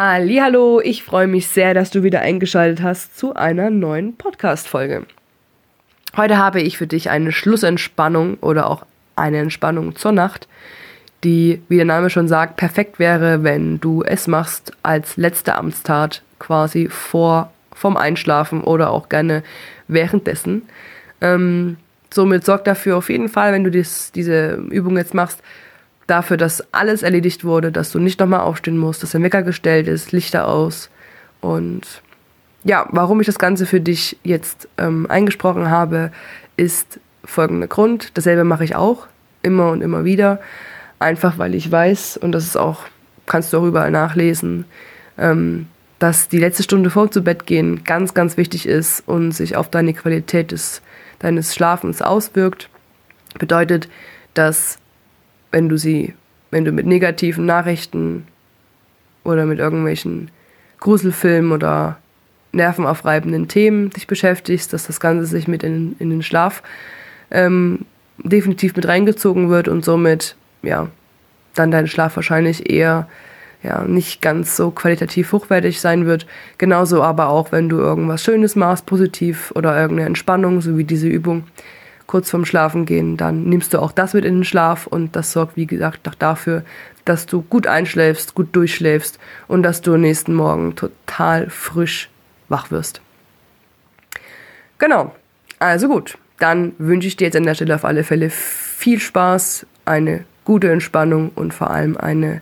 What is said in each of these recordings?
Hallo, ich freue mich sehr, dass du wieder eingeschaltet hast zu einer neuen Podcast Folge. Heute habe ich für dich eine Schlussentspannung oder auch eine Entspannung zur Nacht, die, wie der Name schon sagt, perfekt wäre, wenn du es machst als letzte Amtstat quasi vor vom Einschlafen oder auch gerne währenddessen. Ähm, somit sorgt dafür auf jeden Fall, wenn du dies, diese Übung jetzt machst, dafür, dass alles erledigt wurde, dass du nicht nochmal aufstehen musst, dass der Wecker gestellt ist, Lichter aus. Und ja, warum ich das Ganze für dich jetzt ähm, eingesprochen habe, ist folgender Grund. Dasselbe mache ich auch immer und immer wieder. Einfach weil ich weiß, und das ist auch, kannst du auch überall nachlesen, ähm, dass die letzte Stunde vor zu Bett gehen ganz, ganz wichtig ist und sich auf deine Qualität des, deines Schlafens auswirkt. Bedeutet, dass wenn du sie, wenn du mit negativen Nachrichten oder mit irgendwelchen Gruselfilmen oder nervenaufreibenden Themen dich beschäftigst, dass das Ganze sich mit in, in den Schlaf ähm, definitiv mit reingezogen wird und somit ja dann dein Schlaf wahrscheinlich eher ja, nicht ganz so qualitativ hochwertig sein wird. Genauso aber auch, wenn du irgendwas Schönes machst, positiv oder irgendeine Entspannung, so wie diese Übung, kurz vorm Schlafen gehen, dann nimmst du auch das mit in den Schlaf und das sorgt, wie gesagt, dafür, dass du gut einschläfst, gut durchschläfst und dass du nächsten Morgen total frisch wach wirst. Genau, also gut, dann wünsche ich dir jetzt an der Stelle auf alle Fälle viel Spaß, eine gute Entspannung und vor allem eine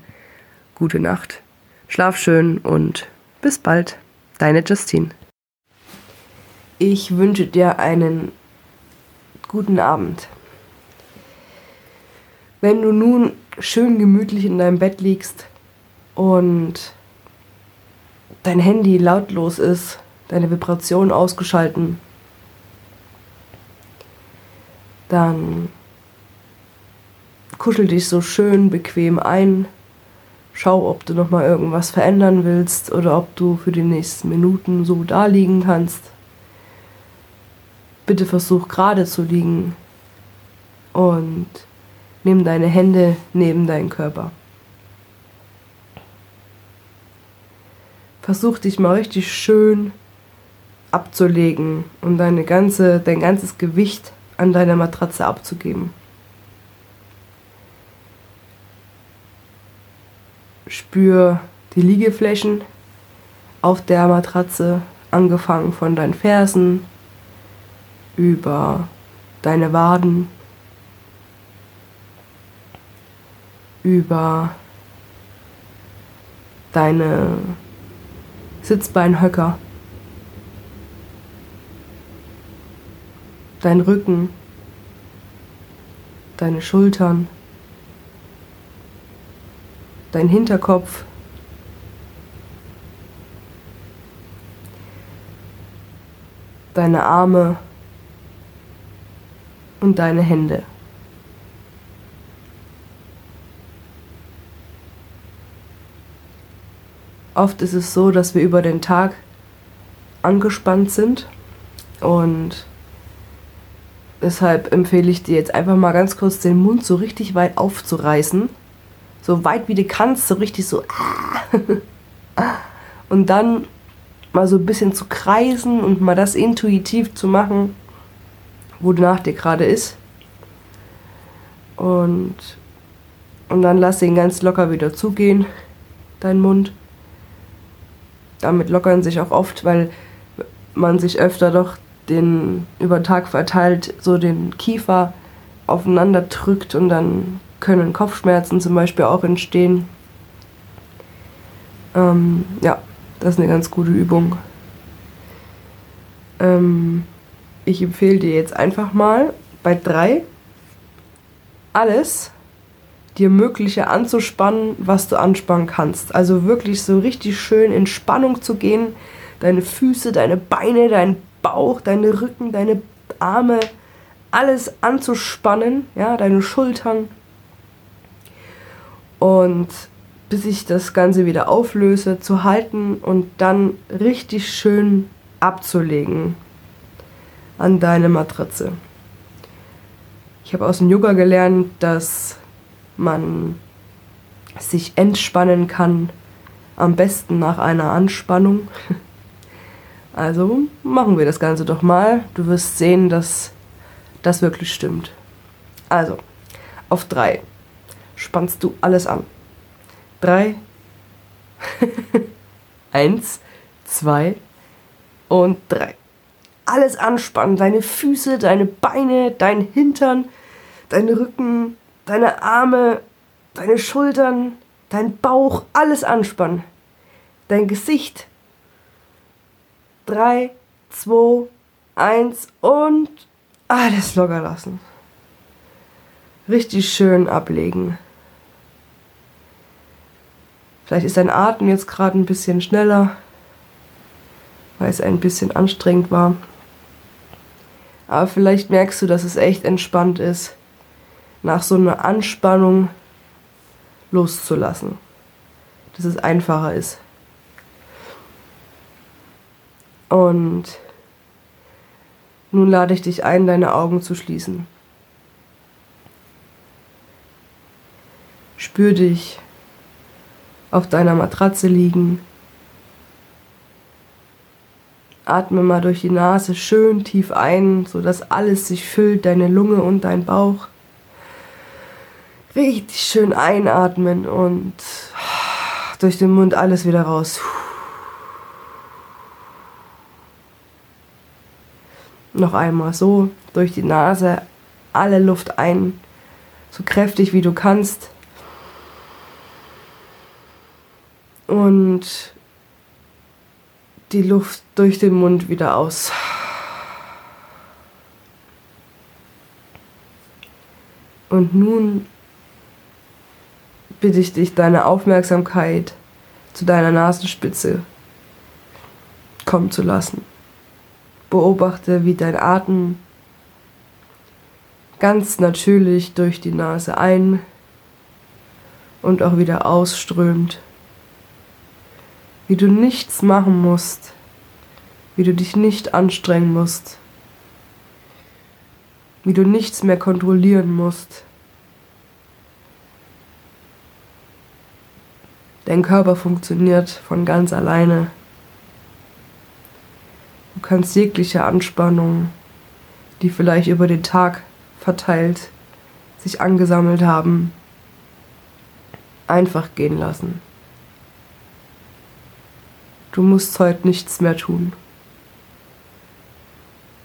gute Nacht. Schlaf schön und bis bald. Deine Justine. Ich wünsche dir einen guten Abend. Wenn du nun schön gemütlich in deinem Bett liegst und dein Handy lautlos ist, deine Vibration ausgeschalten, dann kuschel dich so schön bequem ein. Schau, ob du noch mal irgendwas verändern willst oder ob du für die nächsten Minuten so da liegen kannst. Bitte versuch gerade zu liegen und nimm deine Hände neben deinen Körper. Versuch dich mal richtig schön abzulegen und deine ganze, dein ganzes Gewicht an deiner Matratze abzugeben. Spür die Liegeflächen auf der Matratze, angefangen von deinen Fersen, über deine Waden, über deine Sitzbeinhöcker, dein Rücken, deine Schultern, dein Hinterkopf, deine Arme, und deine Hände. Oft ist es so, dass wir über den Tag angespannt sind und deshalb empfehle ich dir jetzt einfach mal ganz kurz den Mund so richtig weit aufzureißen. So weit wie du kannst, so richtig so. Und dann mal so ein bisschen zu kreisen und mal das intuitiv zu machen, wonach dir gerade ist. Und, und dann lass ihn ganz locker wieder zugehen, dein Mund. Damit lockern sich auch oft, weil man sich öfter doch den über den Tag verteilt so den Kiefer aufeinander drückt und dann können Kopfschmerzen zum Beispiel auch entstehen. Ähm, ja, das ist eine ganz gute Übung. Ähm, ich empfehle dir jetzt einfach mal bei drei alles dir Mögliche anzuspannen, was du anspannen kannst. Also wirklich so richtig schön in Spannung zu gehen. Deine Füße, deine Beine, dein Bauch, deine Rücken, deine Arme, alles anzuspannen, ja, deine Schultern. Und bis ich das Ganze wieder auflöse, zu halten und dann richtig schön abzulegen an deine Matratze. Ich habe aus dem Yoga gelernt, dass man sich entspannen kann Am besten nach einer Anspannung. Also machen wir das Ganze doch mal. Du wirst sehen, dass das wirklich stimmt. Also, auf drei spannst du alles an. Drei, eins, zwei und drei. Alles anspannen, deine Füße, deine Beine, dein Hintern, dein Rücken, deine Arme, deine Schultern, dein Bauch, alles anspannen. Dein Gesicht. Drei, zwei, eins und alles locker lassen. Richtig schön ablegen. Vielleicht ist dein Atem jetzt gerade ein bisschen schneller, weil es ein bisschen anstrengend war. Aber vielleicht merkst du, dass es echt entspannt ist, nach so einer Anspannung loszulassen. Dass es einfacher ist. Und nun lade ich dich ein, deine Augen zu schließen. Spür dich auf deiner Matratze liegen. Atme mal durch die Nase schön tief ein, sodass alles sich füllt, deine Lunge und dein Bauch. Richtig schön einatmen und durch den Mund alles wieder raus. Noch einmal so durch die Nase alle Luft ein, so kräftig wie du kannst. Und die Luft durch den Mund wieder aus. Und nun bitte ich dich, deine Aufmerksamkeit zu deiner Nasenspitze kommen zu lassen. Beobachte, wie dein Atem ganz natürlich durch die Nase ein und auch wieder ausströmt wie du nichts machen musst, wie du dich nicht anstrengen musst, wie du nichts mehr kontrollieren musst. Dein Körper funktioniert von ganz alleine. Du kannst jegliche Anspannung, die vielleicht über den Tag verteilt sich angesammelt haben, einfach gehen lassen. Du musst heute nichts mehr tun.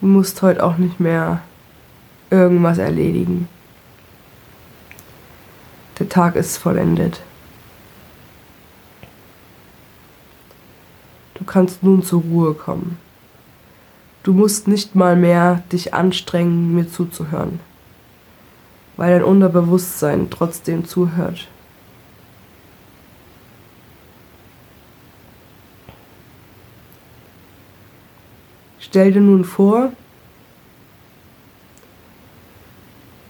Du musst heute auch nicht mehr irgendwas erledigen. Der Tag ist vollendet. Du kannst nun zur Ruhe kommen. Du musst nicht mal mehr dich anstrengen, mir zuzuhören, weil dein Unterbewusstsein trotzdem zuhört. Stell dir nun vor,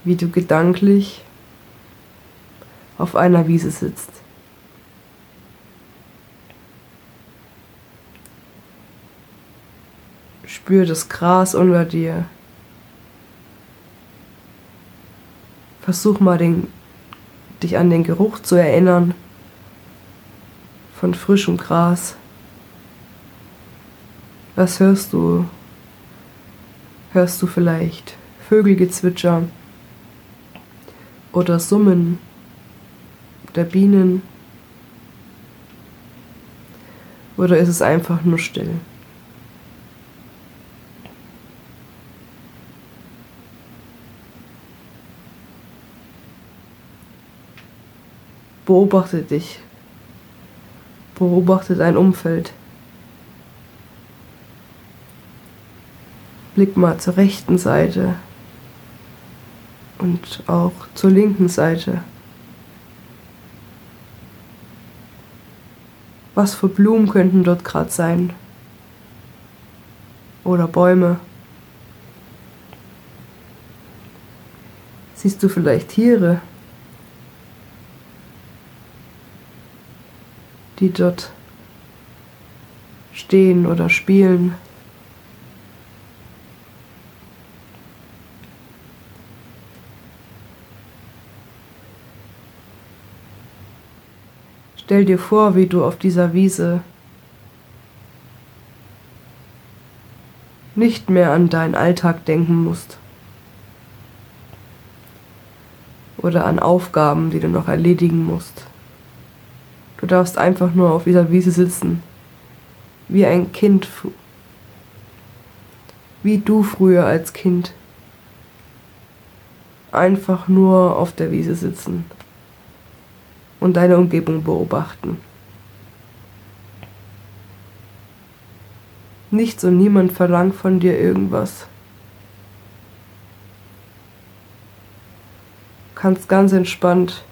wie du gedanklich auf einer Wiese sitzt. Spür das Gras unter dir. Versuch mal den, dich an den Geruch zu erinnern von frischem Gras. Was hörst du? Hörst du vielleicht Vögelgezwitscher oder Summen der Bienen? Oder ist es einfach nur still? Beobachte dich. Beobachte dein Umfeld. Blick mal zur rechten Seite und auch zur linken Seite. Was für Blumen könnten dort gerade sein? Oder Bäume? Siehst du vielleicht Tiere, die dort stehen oder spielen? Stell dir vor, wie du auf dieser Wiese nicht mehr an deinen Alltag denken musst. Oder an Aufgaben, die du noch erledigen musst. Du darfst einfach nur auf dieser Wiese sitzen, wie ein Kind, wie du früher als Kind. Einfach nur auf der Wiese sitzen und deine Umgebung beobachten. Nichts und niemand verlangt von dir irgendwas. Du kannst ganz entspannt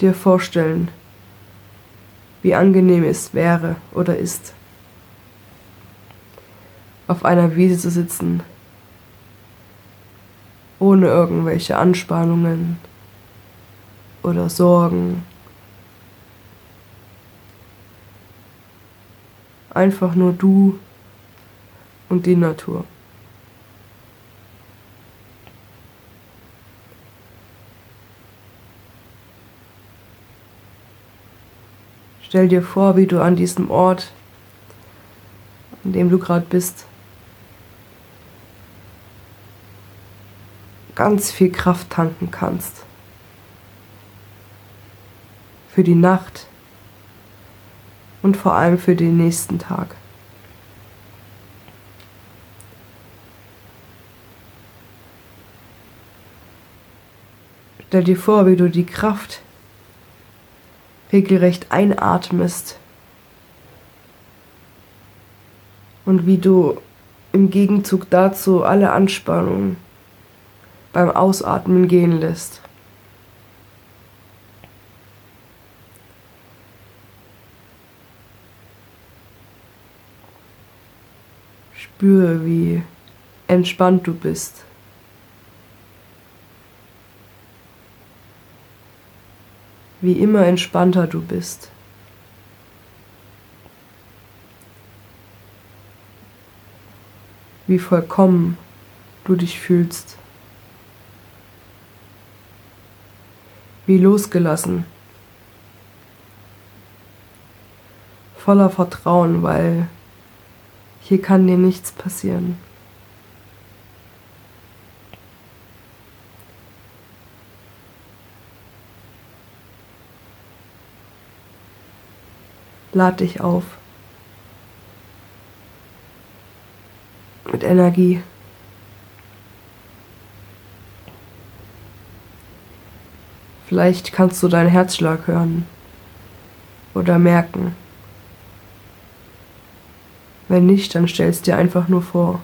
dir vorstellen, wie angenehm es wäre oder ist, auf einer Wiese zu sitzen, ohne irgendwelche Anspannungen oder Sorgen. Einfach nur du und die Natur. Stell dir vor, wie du an diesem Ort, an dem du gerade bist, ganz viel Kraft tanken kannst. Für die Nacht und vor allem für den nächsten Tag. Stell dir vor, wie du die Kraft regelrecht einatmest und wie du im Gegenzug dazu alle Anspannung beim Ausatmen gehen lässt. Spüre, wie entspannt du bist. wie immer entspannter du bist. Wie vollkommen du dich fühlst. Wie losgelassen. Voller Vertrauen, weil hier kann dir nichts passieren. lad dich auf. Mit Energie. Vielleicht kannst du deinen Herzschlag hören oder merken. Wenn nicht, dann stellst dir einfach nur vor,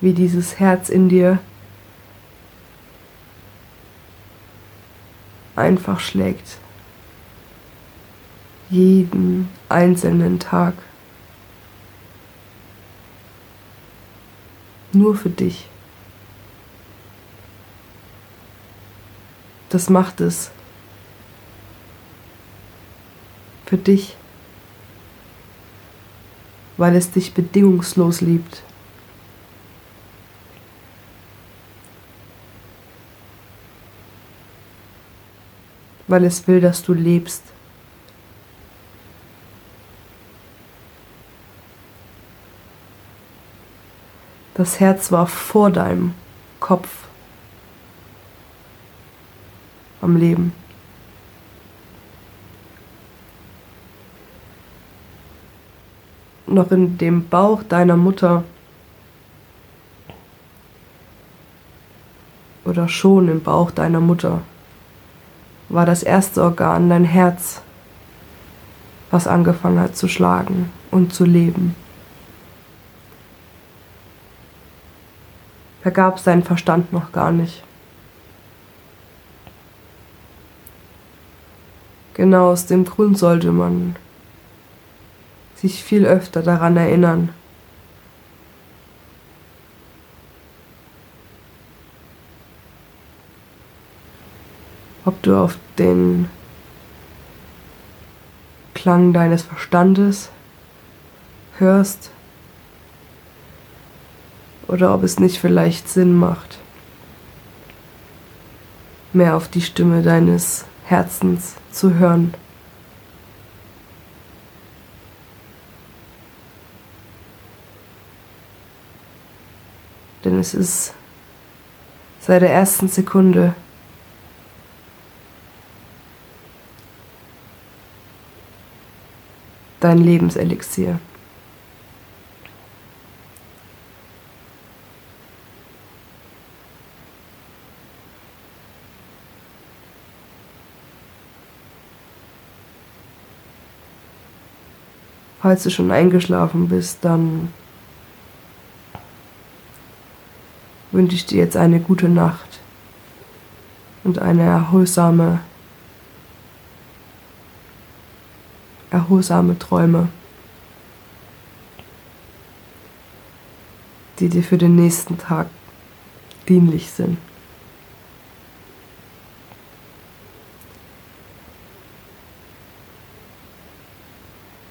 wie dieses Herz in dir einfach schlägt jeden einzelnen Tag. Nur für dich. Das macht es. Für dich. Weil es dich bedingungslos liebt. Weil es will, dass du lebst. Das Herz war vor deinem Kopf am Leben. Noch in dem Bauch deiner Mutter oder schon im Bauch deiner Mutter war das erste Organ dein Herz, was angefangen hat zu schlagen und zu leben. Da gab es seinen Verstand noch gar nicht. Genau aus dem Grund sollte man sich viel öfter daran erinnern. Ob du auf den Klang deines Verstandes hörst oder ob es nicht vielleicht Sinn macht, mehr auf die Stimme deines Herzens zu hören. Denn es ist seit der ersten Sekunde dein Lebenselixier. Falls du schon eingeschlafen bist, dann wünsche ich dir jetzt eine gute Nacht und eine erholsame, erholsame Träume, die dir für den nächsten Tag dienlich sind.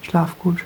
Schlaf gut.